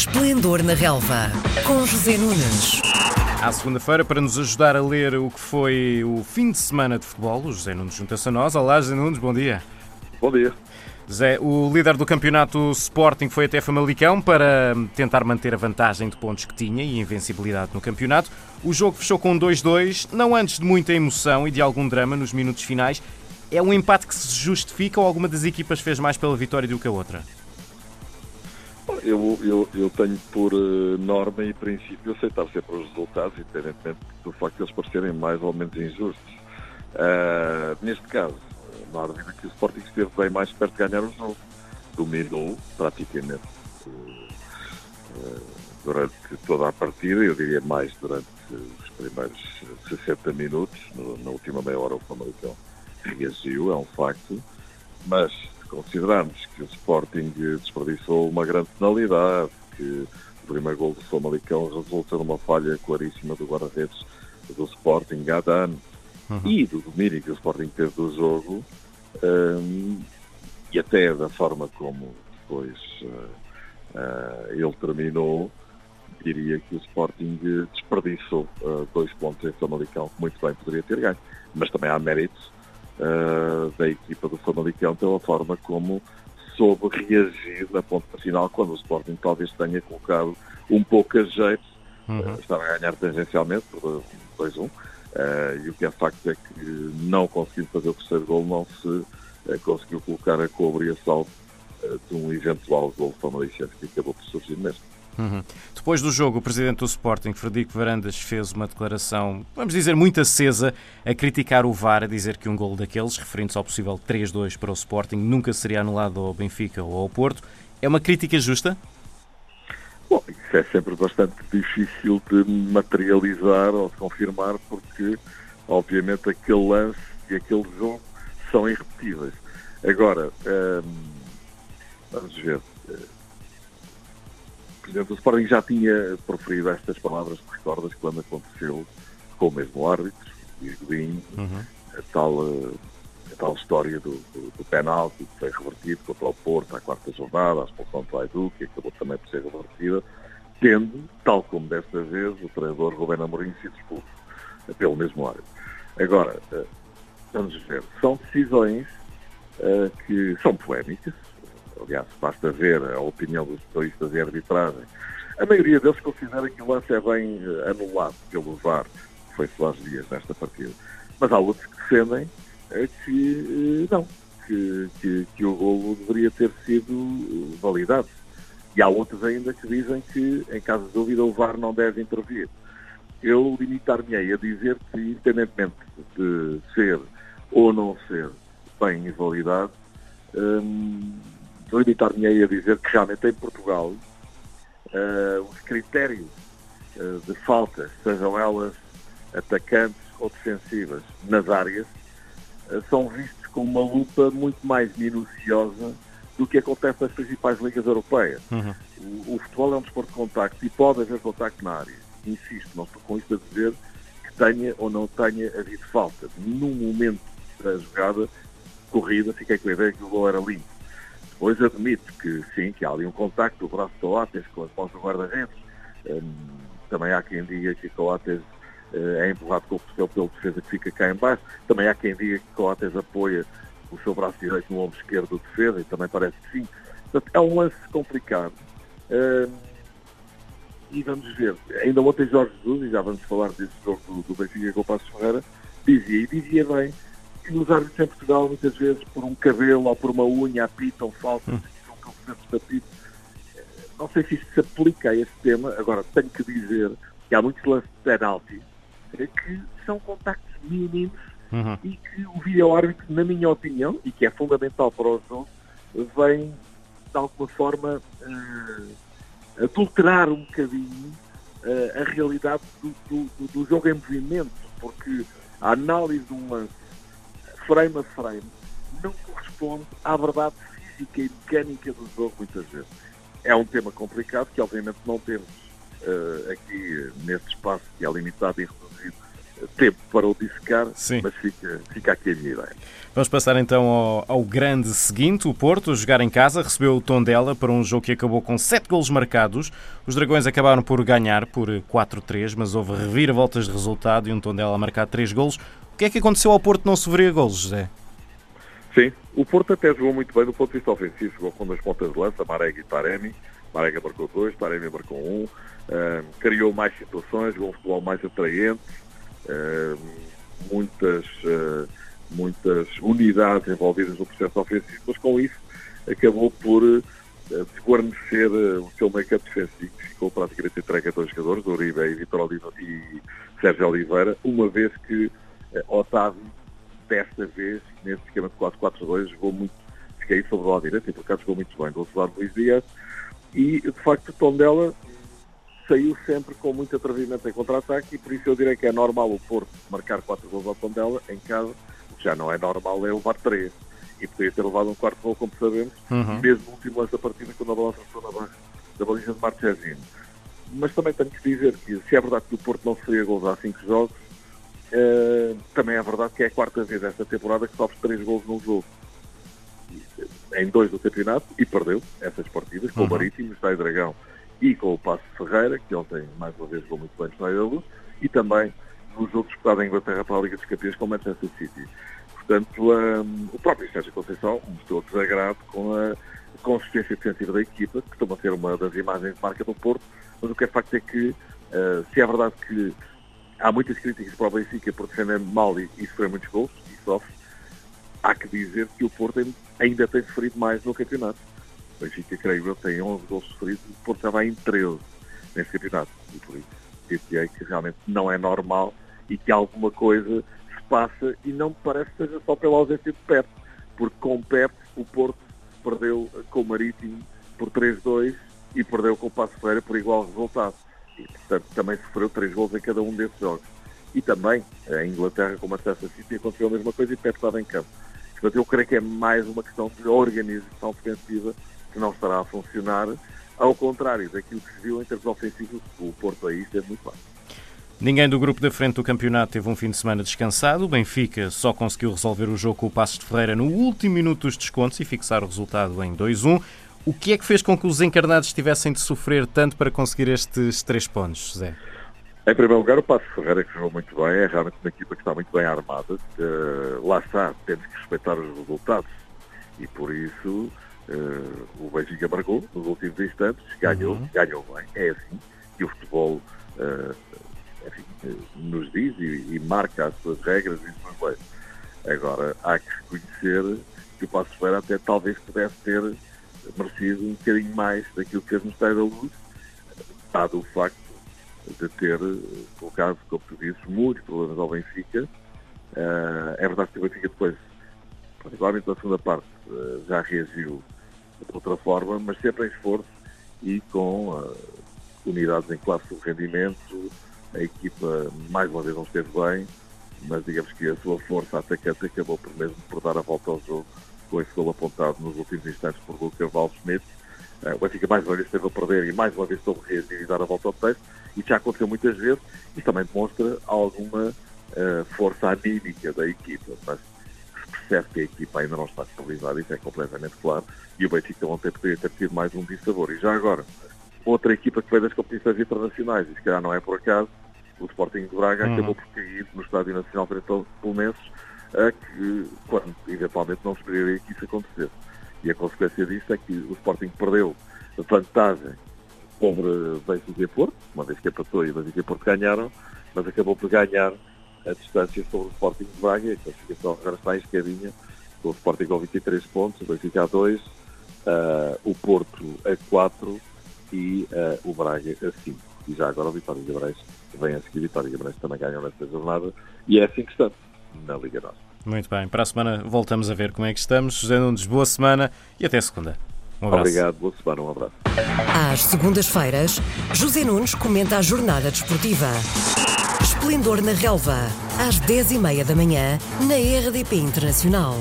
Esplendor na Relva, com José Nunes. À segunda-feira, para nos ajudar a ler o que foi o fim de semana de futebol, o José Nunes junta-se a nós. Olá, José Nunes, bom dia. Bom dia. Zé, o líder do campeonato Sporting foi até Famalicão para tentar manter a vantagem de pontos que tinha e invencibilidade no campeonato. O jogo fechou com 2-2, não antes de muita emoção e de algum drama nos minutos finais. É um empate que se justifica ou alguma das equipas fez mais pela vitória do que a outra? Eu, eu, eu tenho por uh, norma e princípio aceitar sempre os resultados, independentemente do facto de eles parecerem mais ou menos injustos. Uh, neste caso, não há dúvida que o Sporting esteve bem mais perto de ganhar o jogo. Dominou praticamente uh, durante toda a partida, eu diria mais durante os primeiros 60 minutos, no, na última meia hora o Famalicão reagiu, é um facto, mas considerarmos que o Sporting desperdiçou uma grande penalidade, que o primeiro gol do Famalicão resulta numa falha claríssima do guarda-redes do Sporting, Gadan, uhum. e do domínio que o Sporting teve do jogo, um, e até da forma como depois uh, uh, ele terminou, diria que o Sporting desperdiçou uh, dois pontos em Famalicão, que muito bem poderia ter ganho. Mas também há méritos uh, da equipa do Famalicão pela forma como soube reagir na ponta final quando o Sporting talvez tenha colocado um pouco a jeito, uhum. uh, estava a ganhar tangencialmente por 2-1, uh, e o que é facto é que não conseguindo fazer o terceiro gol, não se conseguiu colocar a cobre e a salvo de um eventual gol famalichense que acabou por surgir mesmo. Uhum. Depois do jogo, o presidente do Sporting, Frederico Varandas, fez uma declaração, vamos dizer, muito acesa, a criticar o VAR, a dizer que um gol daqueles, referente ao possível 3-2 para o Sporting, nunca seria anulado ao Benfica ou ao Porto. É uma crítica justa? Bom, isso é sempre bastante difícil de materializar ou de confirmar, porque, obviamente, aquele lance e aquele jogo são irrepetíveis. Agora, hum, vamos ver Presidente do Sporting já tinha proferido estas palavras, recordas, quando aconteceu com o mesmo árbitro, Luís Godinho, uhum. a, tal, a tal história do, do, do penalti que foi revertido contra o Porto à quarta jornada, a expulsão do Aidu, que acabou também por ser revertida, tendo, tal como desta vez, o treinador Rubén Amorim sido expulso pelo mesmo árbitro. Agora, eh, vamos ver, são decisões que são polémicas, aliás, basta ver a opinião dos especialistas em arbitragem, a maioria deles considera que o lance é bem eh, anulado pelo VAR, que foi Soares Dias nesta partida. Mas há outros que defendem eh, que eh, não, que, que, que o golo deveria ter sido validado. E há outros ainda que dizem que, em caso de dúvida, o VAR não deve intervir. Eu limitar-me-ei a dizer que, independentemente de ser ou não ser bem invalidado, hum, limitar-me a dizer que realmente em Portugal uh, os critérios uh, de faltas, sejam elas atacantes ou defensivas, nas áreas, uh, são vistos com uma lupa muito mais minuciosa do que acontece nas principais ligas europeias. Uhum. O, o, futebol é um desporto de contacto e pode haver contacto na área. Insisto, não estou com isto a dizer que tenha ou não tenha havido falta. Num momento da jogada corrida, fiquei com a ideia que o gol era limpo Pois admito que sim, que há ali um contacto do braço de Coates com as mãos do guarda-redes. Um, também há quem diga que Coates uh, é empurrado com o cotovelo pelo defesa que fica cá em baixo. Também há quem diga que Coates apoia o seu braço direito no ombro esquerdo do defesa e também parece que sim. Portanto, é um lance complicado. Um, e vamos ver. Ainda ontem Jorge Jesus, e já vamos falar desse jogo do, do Benfica com o Passos Ferreira, dizia, e dizia bem, que os árbitros em Portugal, muitas vezes, por um cabelo ou por uma unha, apitam faltas, hum. são confiantes de apito. Não sei se isto se aplica a este tema. Agora, tenho que dizer que há muitos lances de penalti que são contactos mínimos uhum. e que o vídeo-árbitro, na minha opinião, e que é fundamental para o jogo, vem, de alguma forma, uh, adulterar um bocadinho uh, a realidade do, do, do jogo em movimento, porque a análise de um lance frame a frame, não corresponde à verdade física e mecânica do jogo, muitas vezes. É um tema complicado que, obviamente, não temos uh, aqui neste espaço que é limitado e reduzido tempo para o dissecar, mas fica, fica aqui a minha ideia. Vamos passar então ao, ao, grande seguinte. O Porto, jogar em casa, recebeu o Tondela para um jogo que acabou com 7 golos marcados. Os Dragões acabaram por ganhar por 4-3, mas houve reviravoltas de resultado e um Tondela a marcar 3 golos. Que é que aconteceu ao Porto não sofrer golos, José? Sim, o Porto até jogou muito bem do ponto de vista ofensivo. Jogou com duas pontas de lança, Marega e Taremi. Marega marcou dois, Taremi marcou um. Uh, criou mais situações, jogou um futebol mais atraente. Uh, muitas, uh, muitas unidades envolvidas no processo ofensivo, mas com isso acabou por desguarnecer o seu make-up defensivo, ficou praticamente entregue a dois jogadores, Uribe e Vitor Oliveira e Sérgio Oliveira, uma vez que Otávio desta vez, nesse esquema de 4-4-2, jogou muito, fiquei sobre o lado direito e por acaso jogou muito bem, do outro lado Luís Dias, e de facto o tom dela saiu sempre com muito atrevimento em contra-ataque e por isso eu direi que é normal o Porto marcar 4 gols ao tom dela em casa, o que já não é normal é levar 3 e poderia ter levado um quarto gol, como sabemos, uhum. mesmo no último lance da partida, quando a bola passou na barra da baliza de Marchesino. Mas também tenho que dizer que se é verdade que o Porto não sofria gols há 5 jogos, Uh, também é verdade que é a quarta vez esta temporada que sofre três gols num jogo. Em dois do campeonato e perdeu essas partidas com uhum. o Marítimo, o Estádio Dragão e com o Passo Ferreira, que ontem mais uma vez jogou muito bem no da Luz, e também no jogo disputado em Inglaterra para a Liga dos Campeões com o Manchester City. Portanto, um, o próprio Sérgio Conceição mostrou desagrado com a consistência defensiva da equipa, que estão a ser uma das imagens de marca do Porto, mas o que é facto é que, uh, se é verdade que há muitas críticas para o Benfica por defender mal e, e sofrer muitos gols, e sofre. Há que dizer que o Porto ainda tem sofrido mais no campeonato. O Benfica, creio eu, tem 11 gols sofridos, o Porto já vai em 13 nesse campeonato. E por isso, diria que realmente não é normal e que alguma coisa se passa e não me parece que seja só pela ausência de Pep, porque com Pep o Porto perdeu com o Marítimo por 3-2 e perdeu com o Passo Ferreira por igual resultado portanto, também sofreu três gols em cada um desses jogos. E também, a Inglaterra com o Manchester City aconteceu a mesma coisa e Pep estava em campo. Portanto, eu creio que é mais uma questão de organização defensiva que não estará a funcionar, ao contrário daquilo que se viu em termos ofensivos, o Porto aí esteve muito bem. Ninguém do grupo da frente do campeonato teve um fim de semana descansado. O Benfica só conseguiu resolver o jogo com o Passos de Ferreira no último minuto dos descontos e fixar o resultado em 2-1. O que é que fez com que os encarnados tivessem de sofrer tanto para conseguir estes três pontos, José? Em primeiro lugar, o Passo Ferreira, que jogou muito bem, é realmente uma equipa que está muito bem armada. Uh, lá está, temos que respeitar os resultados. E por isso, uh, o Benfica marcou nos últimos instantes, ganhou, uhum. ganhou bem. É assim que o futebol uh, enfim, nos diz e, e, marca as suas regras e as suas leis. Agora, há que reconhecer que o Passo Ferreira até talvez pudesse ter merecido um bocadinho mais daquilo que fez no Estádio da Luz, dado o facto de ter colocado, como tu dizes, muitos problemas ao Benfica. Uh, é verdade que o Benfica depois, particularmente na segunda parte, uh, já reagiu de outra forma, mas sempre em esforço e com uh, unidades em classe de rendimento. A equipa, mais uma vez, não esteve bem, mas digamos que a sua força atacante acabou por mesmo por dar a volta ao jogo com esse gol apontado nos últimos instantes por Lucas Valdes. Uh, o Benfica mais uma vez esteve a perder e mais uma vez soube reagir e dar a volta ao texto. Isso já aconteceu muitas vezes e também demonstra alguma uh, força anímica da equipa. Mas se percebe que a equipa ainda não está estabilizada, isso é completamente claro. E o Benfica ontem poderia ter tido mais um dissabor. E já agora, outra equipa que veio das competições internacionais, e se calhar não é por acaso, o Sporting de Braga uhum. acabou por cair no Estádio Nacional frente aos Belenenses a que, quando eventualmente não esperaria que isso acontecesse. E a consequência disso é que o Sporting perdeu vantagem sobre Benfica e Porto, uma vez que empatou e Benfica e Porto ganharam, mas acabou por ganhar a distância sobre o Sporting de Braga, a classificação agora está escadinha, com o Sporting com 23 pontos, o Benfica a 2, uh, o Porto a 4 e uh, o Braga a 5. E já agora o Vitória de Guimarães vem a seguir, Vitória de Guimarães também ganhou nesta jornada, e é assim que estamos na Liga Norte. Muito bem, para a semana voltamos a ver como é que estamos. José Nunes, boa semana e até segunda. Um abraço. Obrigado, boa semana, um abraço. Às segundas-feiras, José Nunes comenta a jornada desportiva. Esplendor na Relva, às 10h30 da manhã, na RDP Internacional.